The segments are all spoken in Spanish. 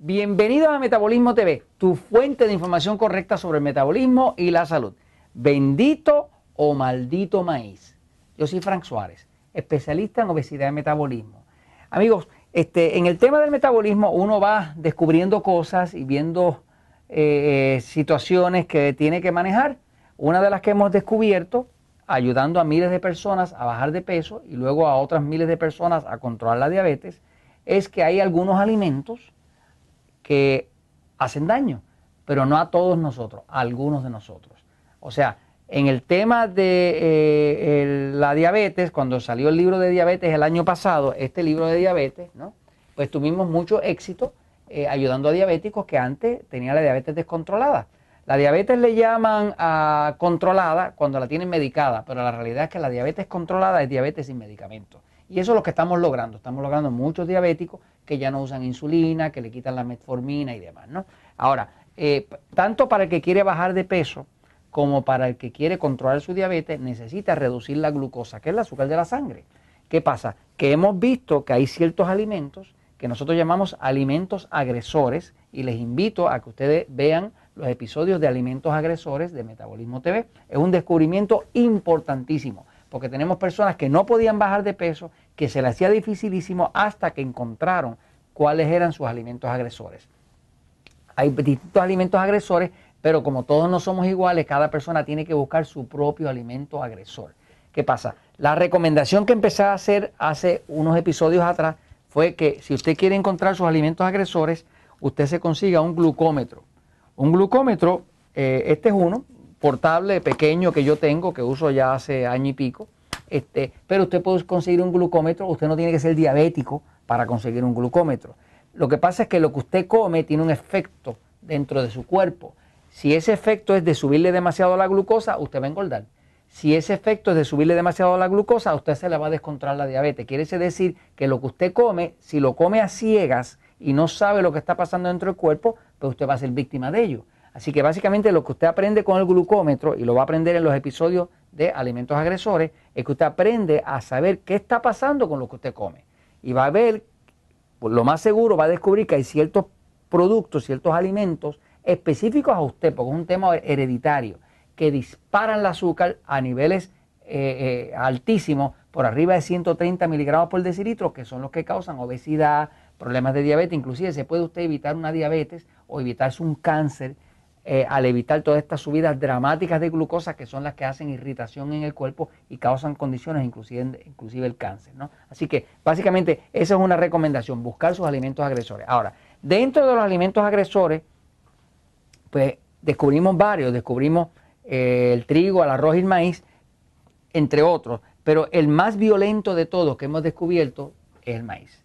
Bienvenidos a Metabolismo TV, tu fuente de información correcta sobre el metabolismo y la salud. Bendito o maldito maíz. Yo soy Frank Suárez, especialista en obesidad y metabolismo. Amigos, este, en el tema del metabolismo uno va descubriendo cosas y viendo eh, situaciones que tiene que manejar. Una de las que hemos descubierto, ayudando a miles de personas a bajar de peso y luego a otras miles de personas a controlar la diabetes, es que hay algunos alimentos que hacen daño, pero no a todos nosotros, a algunos de nosotros. O sea, en el tema de eh, la diabetes, cuando salió el libro de diabetes el año pasado, este libro de diabetes, ¿no? pues tuvimos mucho éxito eh, ayudando a diabéticos que antes tenían la diabetes descontrolada. La diabetes le llaman a controlada cuando la tienen medicada, pero la realidad es que la diabetes controlada es diabetes sin medicamento. Y eso es lo que estamos logrando. Estamos logrando muchos diabéticos que ya no usan insulina, que le quitan la metformina y demás. ¿no? Ahora, eh, tanto para el que quiere bajar de peso como para el que quiere controlar su diabetes, necesita reducir la glucosa, que es el azúcar de la sangre. ¿Qué pasa? Que hemos visto que hay ciertos alimentos que nosotros llamamos alimentos agresores y les invito a que ustedes vean los episodios de alimentos agresores de Metabolismo TV. Es un descubrimiento importantísimo porque tenemos personas que no podían bajar de peso, que se les hacía dificilísimo hasta que encontraron cuáles eran sus alimentos agresores. Hay distintos alimentos agresores, pero como todos no somos iguales, cada persona tiene que buscar su propio alimento agresor. ¿Qué pasa? La recomendación que empecé a hacer hace unos episodios atrás fue que si usted quiere encontrar sus alimentos agresores, usted se consiga un glucómetro. Un glucómetro, eh, este es uno, portable, pequeño que yo tengo, que uso ya hace año y pico. Este, pero usted puede conseguir un glucómetro, usted no tiene que ser diabético para conseguir un glucómetro. Lo que pasa es que lo que usted come tiene un efecto dentro de su cuerpo. Si ese efecto es de subirle demasiado la glucosa, usted va a engordar. Si ese efecto es de subirle demasiado la glucosa, a usted se le va a descontrolar la diabetes. Quiere decir que lo que usted come, si lo come a ciegas y no sabe lo que está pasando dentro del cuerpo, pues usted va a ser víctima de ello. Así que básicamente lo que usted aprende con el glucómetro, y lo va a aprender en los episodios de alimentos agresores, es que usted aprende a saber qué está pasando con lo que usted come. Y va a ver, lo más seguro, va a descubrir que hay ciertos productos, ciertos alimentos específicos a usted, porque es un tema hereditario, que disparan el azúcar a niveles eh, eh, altísimos, por arriba de 130 miligramos por decilitro, que son los que causan obesidad, problemas de diabetes, inclusive se puede usted evitar una diabetes o evitarse un cáncer eh, al evitar todas estas subidas dramáticas de glucosa que son las que hacen irritación en el cuerpo y causan condiciones, inclusive, inclusive el cáncer. ¿no? Así que básicamente esa es una recomendación, buscar sus alimentos agresores. Ahora, dentro de los alimentos agresores, pues descubrimos varios, descubrimos eh, el trigo, el arroz y el maíz, entre otros, pero el más violento de todos que hemos descubierto es el maíz.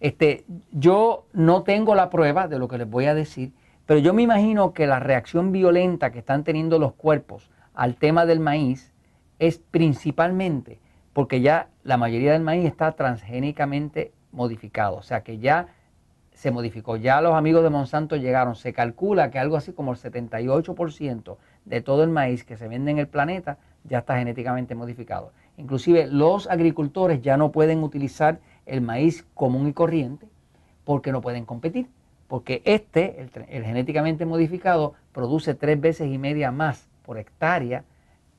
Este, yo no tengo la prueba de lo que les voy a decir, pero yo me imagino que la reacción violenta que están teniendo los cuerpos al tema del maíz es principalmente porque ya la mayoría del maíz está transgénicamente modificado, o sea que ya se modificó, ya los amigos de Monsanto llegaron, se calcula que algo así como el 78% de todo el maíz que se vende en el planeta ya está genéticamente modificado. Inclusive los agricultores ya no pueden utilizar el maíz común y corriente porque no pueden competir porque este, el, genéticamente modificado, produce tres veces y media más por hectárea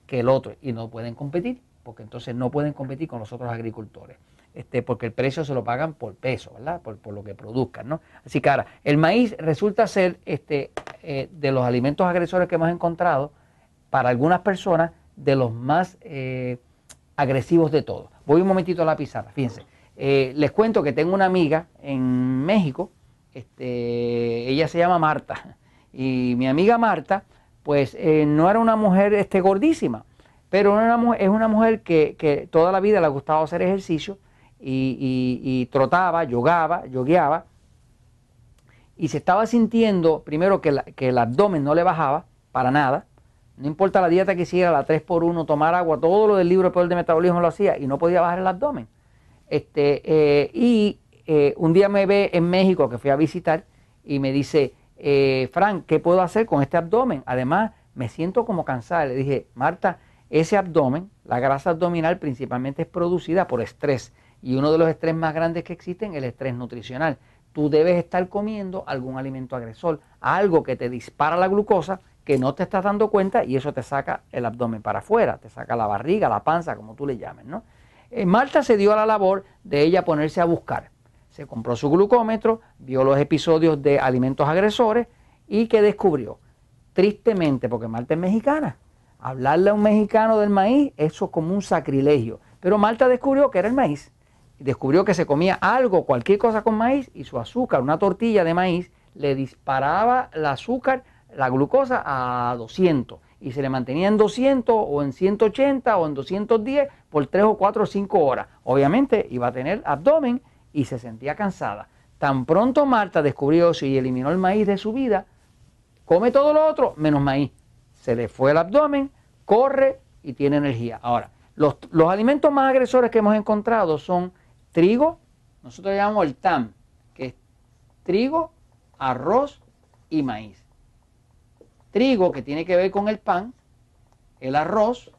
que el otro y no pueden competir, porque entonces no pueden competir con los otros agricultores. Este, porque el precio se lo pagan por peso, ¿verdad? Por, lo que produzcan, ¿no? Así que ahora, el maíz resulta ser este, eh, de los alimentos agresores que hemos encontrado, para algunas personas, de los más eh, agresivos de todos. Voy un momentito a la pizarra, fíjense. Eh, les cuento que tengo una amiga en México este, ella se llama Marta. Y mi amiga Marta, pues eh, no era una mujer este, gordísima, pero es una mujer que, toda la vida le ha gustado hacer ejercicio y, trotaba, yogaba, yogueaba. Y se estaba sintiendo, primero, que, que el abdomen no le bajaba para nada. No importa la dieta que hiciera, la 3x1, tomar agua, todo lo del libro de poder de metabolismo lo hacía y no podía bajar el abdomen. Este, eh, y eh, un día me ve en México que fui a visitar y me dice, eh, Frank, ¿qué puedo hacer con este abdomen? Además, me siento como cansada. Le dije, Marta, ese abdomen, la grasa abdominal principalmente es producida por estrés. Y uno de los estrés más grandes que existen es el estrés nutricional. tú debes estar comiendo algún alimento agresor, algo que te dispara la glucosa, que no te estás dando cuenta y eso te saca el abdomen para afuera, te saca la barriga, la panza, como tú le llames, ¿no? Eh, Marta se dio a la labor de ella ponerse a buscar. Se compró su glucómetro, vio los episodios de alimentos agresores y que descubrió, tristemente, porque Marta es mexicana, hablarle a un mexicano del maíz, eso es como un sacrilegio. Pero Marta descubrió que era el maíz. Descubrió que se comía algo, cualquier cosa con maíz, y su azúcar, una tortilla de maíz, le disparaba el azúcar, la glucosa a 200. Y se le mantenía en 200 o en 180 o en 210 por 3 o 4 o 5 horas. Obviamente iba a tener abdomen y se sentía cansada. Tan pronto Marta descubrió y eliminó el maíz de su vida, come todo lo otro menos maíz. Se le fue el abdomen, corre y tiene energía. Ahora, los, alimentos más agresores que hemos encontrado son trigo, nosotros llamamos el TAM, que es trigo, arroz y maíz. Trigo que tiene que ver con el pan, el arroz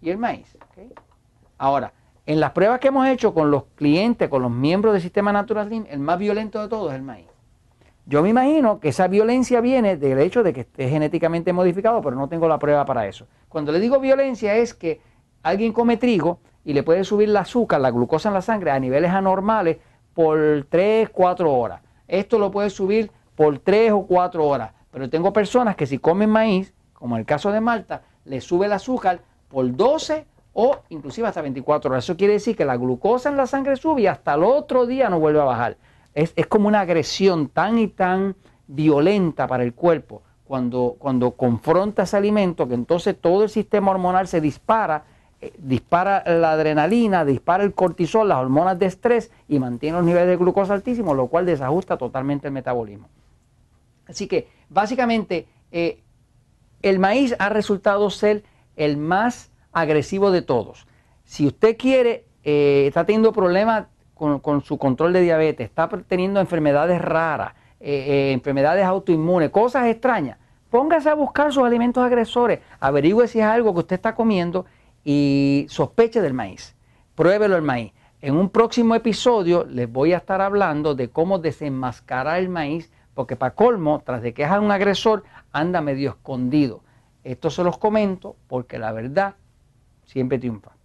y el maíz. Ahora, en las pruebas que hemos hecho con los clientes, con los miembros del sistema Natural el más violento de todos es el maíz. Yo me imagino que esa violencia viene del hecho de que esté genéticamente modificado, pero no tengo la prueba para eso. Cuando le digo violencia es que alguien come trigo y le puede subir el azúcar, la glucosa en la sangre a niveles anormales por 3, 4 horas. Esto lo puede subir por 3 o 4 horas. Pero tengo personas que si comen maíz, como en el caso de Malta, le sube el azúcar por 12 o inclusive hasta 24 horas. Eso quiere decir que la glucosa en la sangre sube y hasta el otro día no vuelve a bajar. Es, como una agresión tan y tan violenta para el cuerpo cuando, cuando confronta ese alimento que entonces todo el sistema hormonal se dispara, eh, dispara la adrenalina, dispara el cortisol, las hormonas de estrés y mantiene los niveles de glucosa altísimos, lo cual desajusta totalmente el metabolismo. Así que básicamente eh, el maíz ha resultado ser el más agresivo de todos. Si usted quiere, eh, está teniendo problemas con, su control de diabetes, está teniendo enfermedades raras, eh, eh, enfermedades autoinmunes, cosas extrañas, póngase a buscar sus alimentos agresores, averigüe si es algo que usted está comiendo y sospeche del maíz. Pruébelo el maíz. En un próximo episodio les voy a estar hablando de cómo desenmascarar el maíz, porque para colmo, tras de que es un agresor, anda medio escondido. Esto se los comento porque la verdad siempre triunfa.